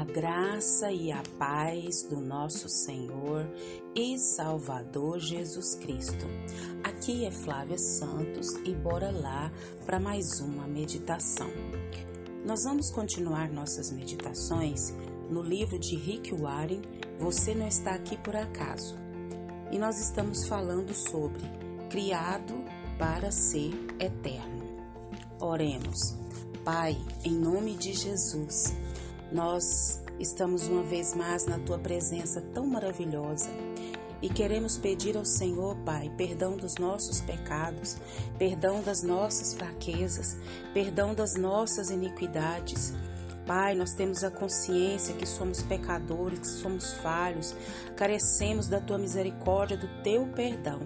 A graça e a paz do nosso Senhor e Salvador Jesus Cristo. Aqui é Flávia Santos e bora lá para mais uma meditação. Nós vamos continuar nossas meditações no livro de Rick Warren, Você Não Está Aqui Por Acaso. E nós estamos falando sobre Criado para Ser Eterno. Oremos. Pai, em nome de Jesus, nós estamos uma vez mais na tua presença tão maravilhosa e queremos pedir ao Senhor, Pai, perdão dos nossos pecados, perdão das nossas fraquezas, perdão das nossas iniquidades. Pai, nós temos a consciência que somos pecadores, que somos falhos, carecemos da tua misericórdia, do teu perdão.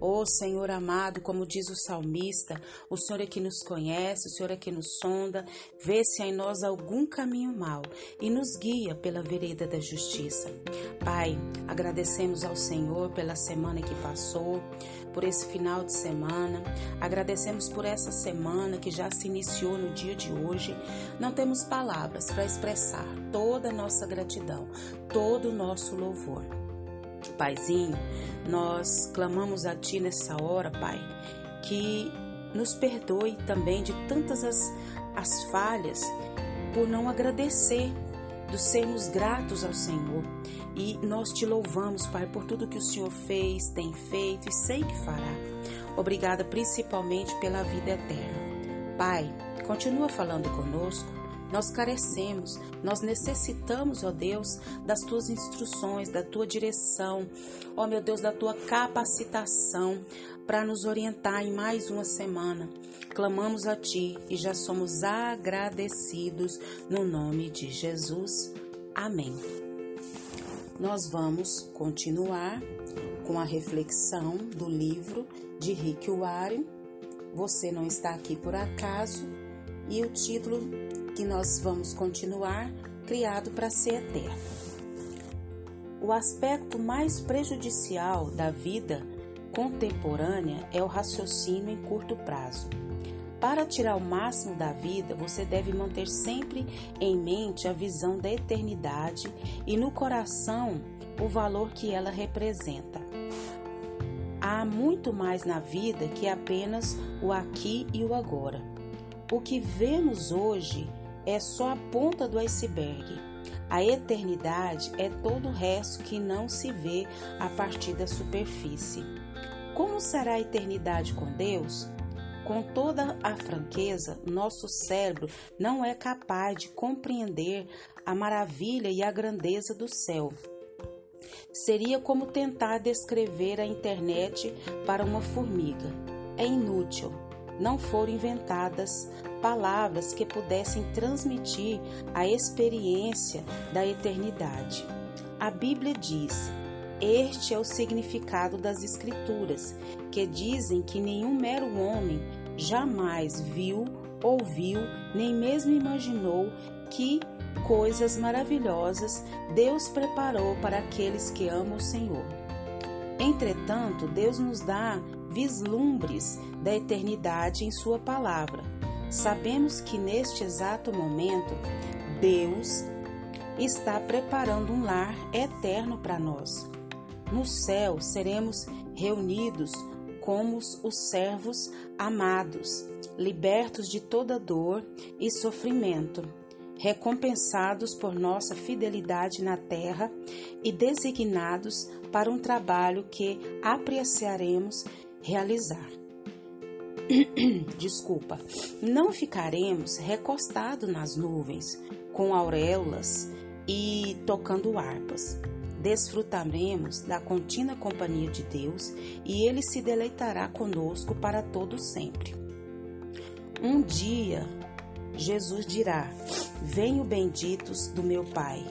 Oh, Senhor amado, como diz o salmista, o Senhor é que nos conhece, o Senhor é que nos sonda, vê se há em nós algum caminho mau e nos guia pela vereda da justiça. Pai, agradecemos ao Senhor pela semana que passou, por esse final de semana, agradecemos por essa semana que já se iniciou no dia de hoje. Não temos palavras para expressar toda a nossa gratidão, todo o nosso louvor. Paizinho, nós clamamos a Ti nessa hora, Pai, que nos perdoe também de tantas as, as falhas por não agradecer, de sermos gratos ao Senhor. E nós te louvamos, Pai, por tudo que o Senhor fez, tem feito e sei que fará. Obrigada principalmente pela vida eterna. Pai, continua falando conosco nós carecemos, nós necessitamos, ó Deus, das tuas instruções, da tua direção, ó meu Deus, da tua capacitação para nos orientar em mais uma semana. Clamamos a ti e já somos agradecidos no nome de Jesus. Amém. Nós vamos continuar com a reflexão do livro de Rick Warren. Você não está aqui por acaso e o título que nós vamos continuar, criado para ser eterno. O aspecto mais prejudicial da vida contemporânea é o raciocínio em curto prazo. Para tirar o máximo da vida, você deve manter sempre em mente a visão da eternidade e no coração o valor que ela representa. Há muito mais na vida que apenas o aqui e o agora. O que vemos hoje é só a ponta do iceberg. A eternidade é todo o resto que não se vê a partir da superfície. Como será a eternidade com Deus? Com toda a franqueza, nosso cérebro não é capaz de compreender a maravilha e a grandeza do céu. Seria como tentar descrever a internet para uma formiga. É inútil não foram inventadas palavras que pudessem transmitir a experiência da eternidade. A Bíblia diz: Este é o significado das Escrituras, que dizem que nenhum mero homem jamais viu, ouviu, nem mesmo imaginou que coisas maravilhosas Deus preparou para aqueles que amam o Senhor. Entretanto, Deus nos dá vislumbres da eternidade em Sua palavra. Sabemos que neste exato momento, Deus está preparando um lar eterno para nós. No céu seremos reunidos como os servos amados, libertos de toda dor e sofrimento, recompensados por nossa fidelidade na terra e designados para um trabalho que apreciaremos realizar. Desculpa, não ficaremos recostados nas nuvens com auréolas e tocando harpas. Desfrutaremos da contínua companhia de Deus e Ele se deleitará conosco para todo sempre. Um dia, Jesus dirá: Venham benditos do meu Pai,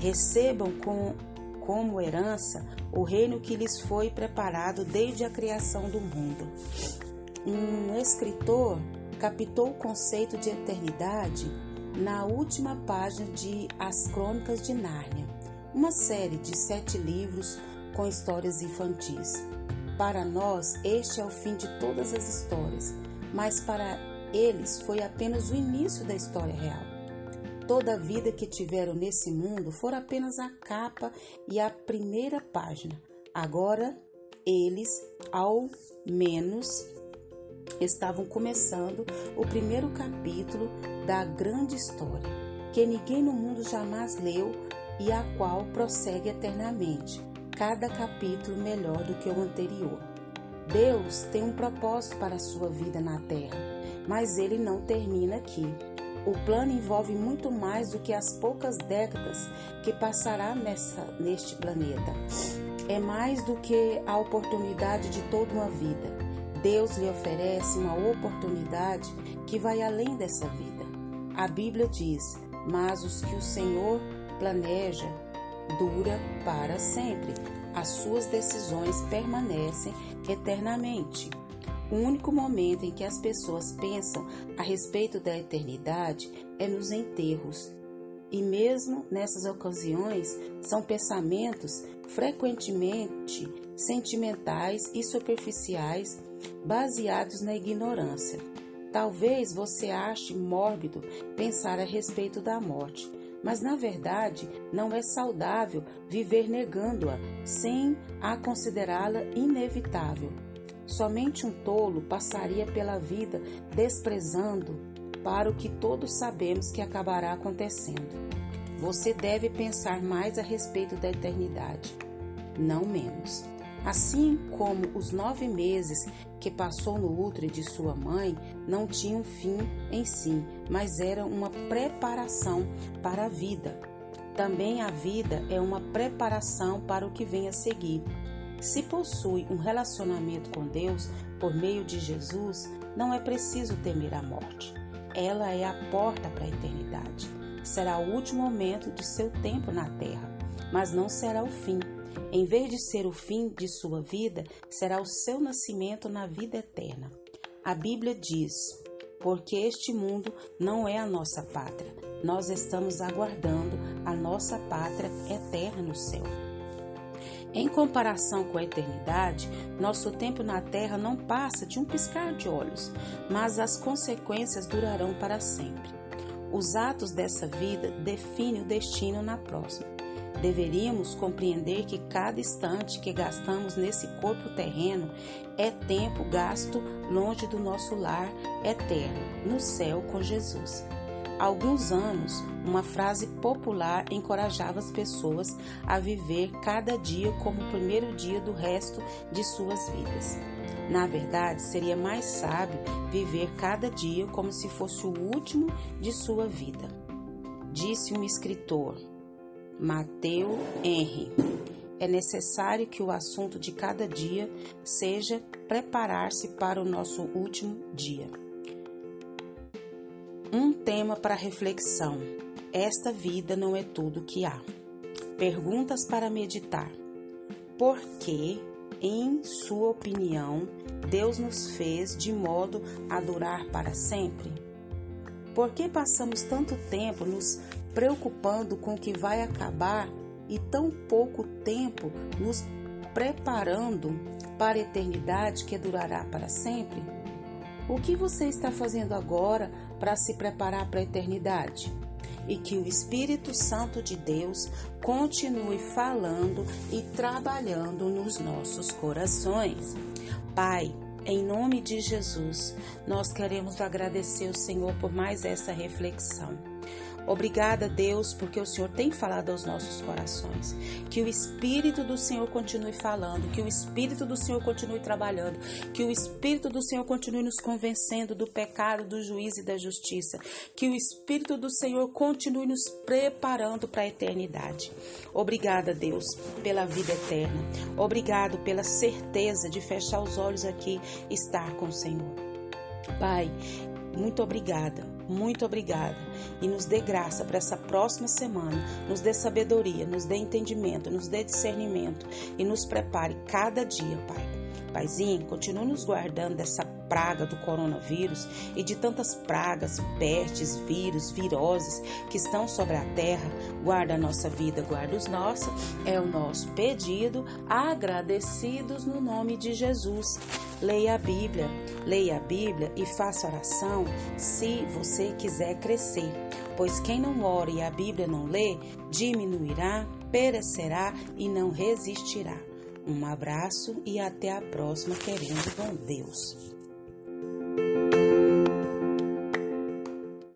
recebam com como herança o reino que lhes foi preparado desde a criação do mundo. Um escritor captou o conceito de eternidade na última página de As Crônicas de Nárnia, uma série de sete livros com histórias infantis. Para nós, este é o fim de todas as histórias, mas para eles foi apenas o início da história real. Toda a vida que tiveram nesse mundo for apenas a capa e a primeira página. Agora eles, ao menos, estavam começando o primeiro capítulo da grande história, que ninguém no mundo jamais leu e a qual prossegue eternamente, cada capítulo melhor do que o anterior. Deus tem um propósito para a sua vida na terra, mas ele não termina aqui. O plano envolve muito mais do que as poucas décadas que passará nessa, neste planeta. É mais do que a oportunidade de toda uma vida. Deus lhe oferece uma oportunidade que vai além dessa vida. A Bíblia diz: Mas os que o Senhor planeja dura para sempre. As suas decisões permanecem eternamente. O único momento em que as pessoas pensam a respeito da eternidade é nos enterros. E mesmo nessas ocasiões, são pensamentos frequentemente sentimentais e superficiais, baseados na ignorância. Talvez você ache mórbido pensar a respeito da morte, mas na verdade não é saudável viver negando-a sem a considerá-la inevitável. Somente um tolo passaria pela vida desprezando para o que todos sabemos que acabará acontecendo. Você deve pensar mais a respeito da eternidade, não menos. Assim como os nove meses que passou no útero de sua mãe não tinham fim em si, mas era uma preparação para a vida. Também a vida é uma preparação para o que vem a seguir. Se possui um relacionamento com Deus por meio de Jesus, não é preciso temer a morte. Ela é a porta para a eternidade. Será o último momento de seu tempo na terra, mas não será o fim. Em vez de ser o fim de sua vida, será o seu nascimento na vida eterna. A Bíblia diz: porque este mundo não é a nossa pátria. Nós estamos aguardando a nossa pátria eterna no céu. Em comparação com a eternidade, nosso tempo na Terra não passa de um piscar de olhos, mas as consequências durarão para sempre. Os atos dessa vida definem o destino na próxima. Deveríamos compreender que cada instante que gastamos nesse corpo terreno é tempo gasto longe do nosso lar eterno, no céu com Jesus alguns anos, uma frase popular encorajava as pessoas a viver cada dia como o primeiro dia do resto de suas vidas. Na verdade, seria mais sábio viver cada dia como se fosse o último de sua vida. Disse um escritor, Mateu Henry. É necessário que o assunto de cada dia seja preparar-se para o nosso último dia. Um tema para reflexão. Esta vida não é tudo que há. Perguntas para meditar. Por que, em sua opinião, Deus nos fez de modo a durar para sempre? Por que passamos tanto tempo nos preocupando com o que vai acabar e tão pouco tempo nos preparando para a eternidade que durará para sempre? O que você está fazendo agora para se preparar para a eternidade? E que o Espírito Santo de Deus continue falando e trabalhando nos nossos corações. Pai, em nome de Jesus, nós queremos agradecer o Senhor por mais essa reflexão. Obrigada, Deus, porque o Senhor tem falado aos nossos corações. Que o Espírito do Senhor continue falando, que o Espírito do Senhor continue trabalhando, que o Espírito do Senhor continue nos convencendo do pecado, do juízo e da justiça. Que o Espírito do Senhor continue nos preparando para a eternidade. Obrigada, Deus, pela vida eterna. Obrigado pela certeza de fechar os olhos aqui e estar com o Senhor. Pai, muito obrigada, muito obrigada. E nos dê graça para essa próxima semana. Nos dê sabedoria, nos dê entendimento, nos dê discernimento e nos prepare cada dia, Pai. Paizinho, continue nos guardando dessa praga do coronavírus e de tantas pragas, pestes, vírus, viroses que estão sobre a terra. Guarda a nossa vida, guarda os nossos. É o nosso pedido, agradecidos no nome de Jesus. Leia a Bíblia, leia a Bíblia e faça oração se você quiser crescer. Pois quem não ora e a Bíblia não lê, diminuirá, perecerá e não resistirá. Um abraço e até a próxima, querendo com Deus.